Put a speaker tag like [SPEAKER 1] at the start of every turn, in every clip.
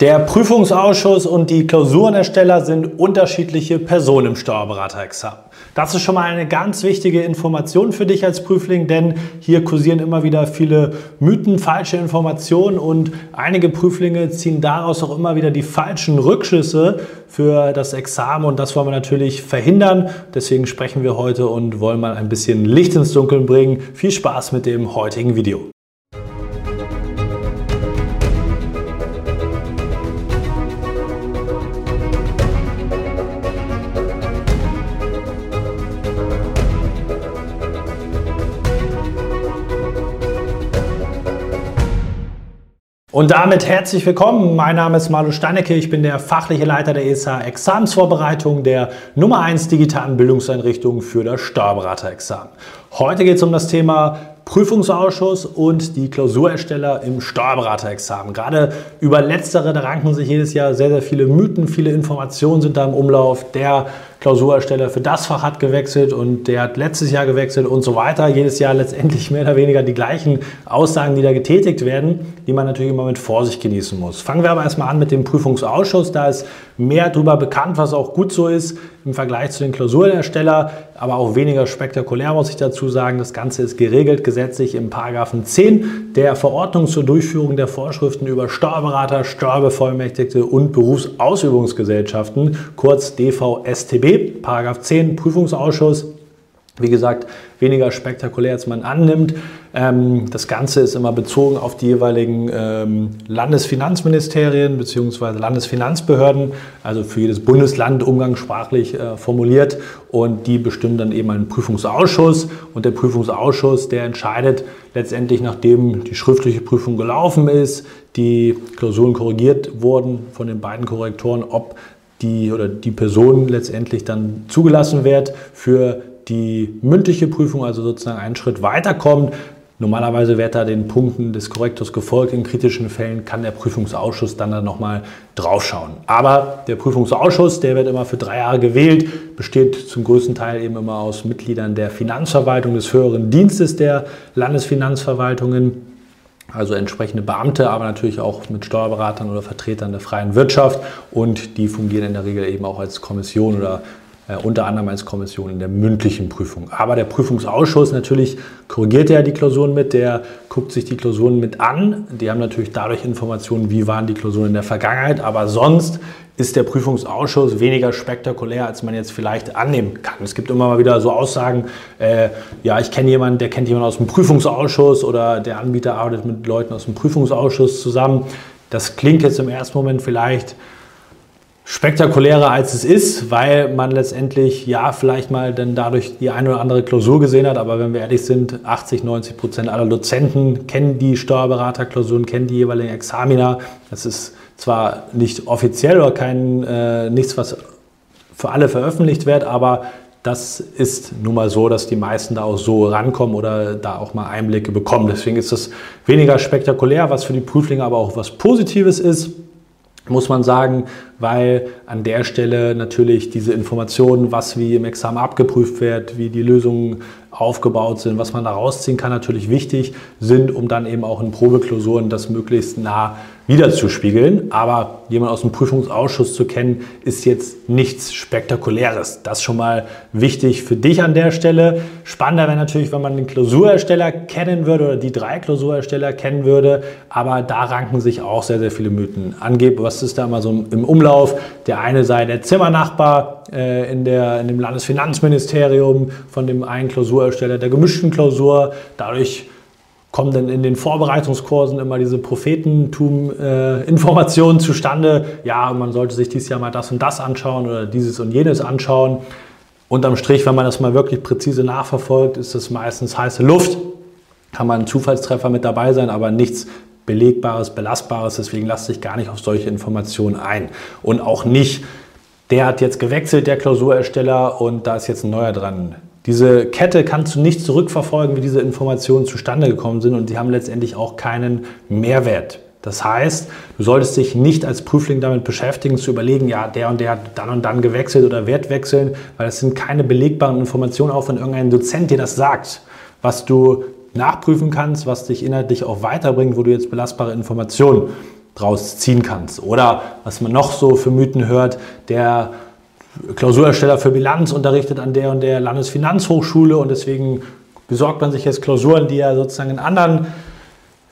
[SPEAKER 1] Der Prüfungsausschuss und die Klausurenersteller sind unterschiedliche Personen im Steuerberaterexamen. Das ist schon mal eine ganz wichtige Information für dich als Prüfling, denn hier kursieren immer wieder viele Mythen, falsche Informationen und einige Prüflinge ziehen daraus auch immer wieder die falschen Rückschlüsse für das Examen und das wollen wir natürlich verhindern. Deswegen sprechen wir heute und wollen mal ein bisschen Licht ins Dunkeln bringen. Viel Spaß mit dem heutigen Video. Und damit herzlich willkommen. Mein Name ist Marlo Steinecke. Ich bin der fachliche Leiter der ESA Examensvorbereitung der Nummer 1 digitalen Bildungseinrichtung für das Steuerberaterexamen. Heute geht es um das Thema Prüfungsausschuss und die Klausurersteller im Steuerberaterexamen. Gerade über letztere, da ranken sich jedes Jahr sehr, sehr viele Mythen, viele Informationen sind da im Umlauf. Der Klausurersteller für das Fach hat gewechselt und der hat letztes Jahr gewechselt und so weiter. Jedes Jahr letztendlich mehr oder weniger die gleichen Aussagen, die da getätigt werden, die man natürlich immer mit Vorsicht genießen muss. Fangen wir aber erstmal an mit dem Prüfungsausschuss. Da ist mehr darüber bekannt, was auch gut so ist im Vergleich zu den Klausurenersteller, aber auch weniger spektakulär, muss ich dazu sagen. Das Ganze ist geregelt gesetzlich im Paragraphen 10 der Verordnung zur Durchführung der Vorschriften über Steuerberater, Steuerbevollmächtigte und Berufsausübungsgesellschaften, kurz DVSTB. Paragraph 10 Prüfungsausschuss. Wie gesagt, weniger spektakulär, als man annimmt. Ähm, das Ganze ist immer bezogen auf die jeweiligen ähm, Landesfinanzministerien bzw. Landesfinanzbehörden, also für jedes Bundesland umgangssprachlich äh, formuliert. Und die bestimmen dann eben einen Prüfungsausschuss. Und der Prüfungsausschuss, der entscheidet letztendlich, nachdem die schriftliche Prüfung gelaufen ist, die Klausuren korrigiert wurden von den beiden Korrektoren, ob die oder die Person letztendlich dann zugelassen wird für die mündliche Prüfung, also sozusagen einen Schritt weiterkommt. Normalerweise wird da den Punkten des Korrektors gefolgt. In kritischen Fällen kann der Prüfungsausschuss dann, dann nochmal draufschauen. Aber der Prüfungsausschuss, der wird immer für drei Jahre gewählt, besteht zum größten Teil eben immer aus Mitgliedern der Finanzverwaltung des höheren Dienstes der Landesfinanzverwaltungen also entsprechende Beamte, aber natürlich auch mit Steuerberatern oder Vertretern der freien Wirtschaft. Und die fungieren in der Regel eben auch als Kommission oder unter anderem als Kommission in der mündlichen Prüfung. Aber der Prüfungsausschuss natürlich korrigiert ja die Klausuren mit, der guckt sich die Klausuren mit an. Die haben natürlich dadurch Informationen, wie waren die Klausuren in der Vergangenheit, aber sonst ist der Prüfungsausschuss weniger spektakulär, als man jetzt vielleicht annehmen kann. Es gibt immer mal wieder so Aussagen, äh, ja, ich kenne jemanden, der kennt jemanden aus dem Prüfungsausschuss oder der Anbieter arbeitet mit Leuten aus dem Prüfungsausschuss zusammen. Das klingt jetzt im ersten Moment vielleicht spektakulärer als es ist, weil man letztendlich ja vielleicht mal dann dadurch die eine oder andere Klausur gesehen hat, aber wenn wir ehrlich sind, 80, 90 Prozent aller Dozenten kennen die Steuerberaterklausuren, kennen die jeweiligen Examina. Das ist zwar nicht offiziell oder kein, äh, nichts, was für alle veröffentlicht wird, aber das ist nun mal so, dass die meisten da auch so rankommen oder da auch mal Einblicke bekommen. Deswegen ist das weniger spektakulär, was für die Prüflinge aber auch was Positives ist muss man sagen, weil an der Stelle natürlich diese Informationen, was wie im Examen abgeprüft wird, wie die Lösungen aufgebaut sind, was man da rausziehen kann, natürlich wichtig sind, um dann eben auch in Probeklausuren das möglichst nah wiederzuspiegeln. Aber jemand aus dem Prüfungsausschuss zu kennen, ist jetzt nichts Spektakuläres. Das ist schon mal wichtig für dich an der Stelle. Spannender wäre natürlich, wenn man den Klausurersteller kennen würde oder die drei Klausurersteller kennen würde. Aber da ranken sich auch sehr, sehr viele Mythen. Angeblich, was ist da immer so im Umlauf? Der eine sei der Zimmernachbar äh, in, der, in dem Landesfinanzministerium von dem einen Klausurersteller der gemischten Klausur. Dadurch kommen dann in den Vorbereitungskursen immer diese Prophetentum-Informationen äh, zustande. Ja, man sollte sich dieses Jahr mal das und das anschauen oder dieses und jenes anschauen. Unterm Strich, wenn man das mal wirklich präzise nachverfolgt, ist das meistens heiße Luft. Kann man ein Zufallstreffer mit dabei sein, aber nichts Belegbares, Belastbares. Deswegen lasst sich gar nicht auf solche Informationen ein. Und auch nicht, der hat jetzt gewechselt, der Klausurersteller, und da ist jetzt ein neuer dran. Diese Kette kannst du nicht zurückverfolgen, wie diese Informationen zustande gekommen sind und die haben letztendlich auch keinen Mehrwert. Das heißt, du solltest dich nicht als Prüfling damit beschäftigen, zu überlegen, ja, der und der hat dann und dann gewechselt oder wird wechseln, weil es sind keine belegbaren Informationen, auch wenn irgendein Dozent dir das sagt, was du nachprüfen kannst, was dich inhaltlich auch weiterbringt, wo du jetzt belastbare Informationen draus ziehen kannst. Oder was man noch so für Mythen hört, der Klausurersteller für Bilanz unterrichtet an der und der Landesfinanzhochschule und deswegen besorgt man sich jetzt Klausuren, die er sozusagen in anderen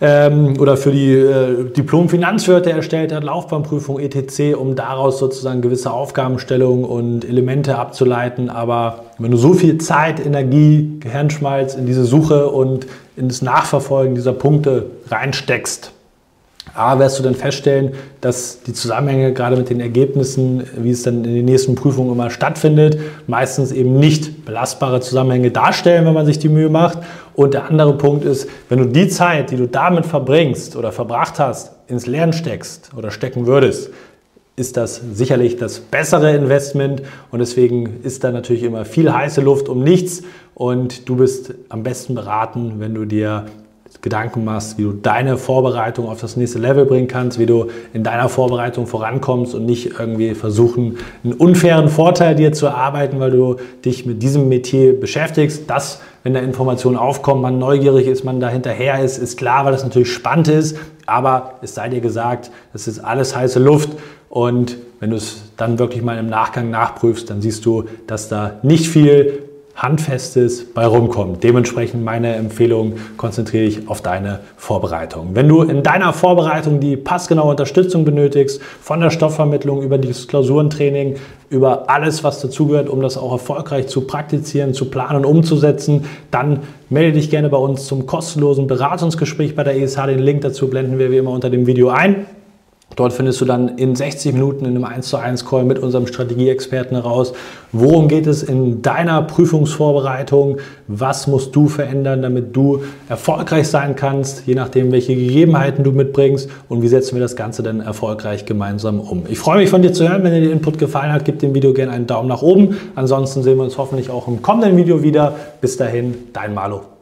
[SPEAKER 1] ähm, oder für die äh, Diplom-Finanzwirte erstellt hat, Laufbahnprüfung etc., um daraus sozusagen gewisse Aufgabenstellungen und Elemente abzuleiten. Aber wenn du so viel Zeit, Energie, Gehirnschmalz in diese Suche und in das Nachverfolgen dieser Punkte reinsteckst, A, wirst du dann feststellen, dass die Zusammenhänge gerade mit den Ergebnissen, wie es dann in den nächsten Prüfungen immer stattfindet, meistens eben nicht belastbare Zusammenhänge darstellen, wenn man sich die Mühe macht. Und der andere Punkt ist, wenn du die Zeit, die du damit verbringst oder verbracht hast, ins Lernen steckst oder stecken würdest, ist das sicherlich das bessere Investment und deswegen ist da natürlich immer viel heiße Luft um nichts und du bist am besten beraten, wenn du dir Gedanken machst, wie du deine Vorbereitung auf das nächste Level bringen kannst, wie du in deiner Vorbereitung vorankommst und nicht irgendwie versuchen, einen unfairen Vorteil dir zu erarbeiten, weil du dich mit diesem Metier beschäftigst. Das, wenn da Informationen aufkommen, man neugierig ist, man da hinterher ist, ist klar, weil das natürlich spannend ist. Aber es sei dir gesagt, das ist alles heiße Luft. Und wenn du es dann wirklich mal im Nachgang nachprüfst, dann siehst du, dass da nicht viel Handfestes bei rumkommt. Dementsprechend meine Empfehlung, konzentriere dich auf deine Vorbereitung. Wenn du in deiner Vorbereitung die passgenaue Unterstützung benötigst, von der Stoffvermittlung über das Klausurentraining, über alles, was dazugehört, um das auch erfolgreich zu praktizieren, zu planen und umzusetzen, dann melde dich gerne bei uns zum kostenlosen Beratungsgespräch bei der ESH. Den Link dazu blenden wir wie immer unter dem Video ein. Dort findest du dann in 60 Minuten in einem 1 zu 1 Call mit unserem Strategieexperten heraus, worum geht es in deiner Prüfungsvorbereitung, was musst du verändern, damit du erfolgreich sein kannst, je nachdem, welche Gegebenheiten du mitbringst und wie setzen wir das Ganze dann erfolgreich gemeinsam um. Ich freue mich von dir zu hören, wenn dir der Input gefallen hat, gib dem Video gerne einen Daumen nach oben. Ansonsten sehen wir uns hoffentlich auch im kommenden Video wieder. Bis dahin, dein Malo.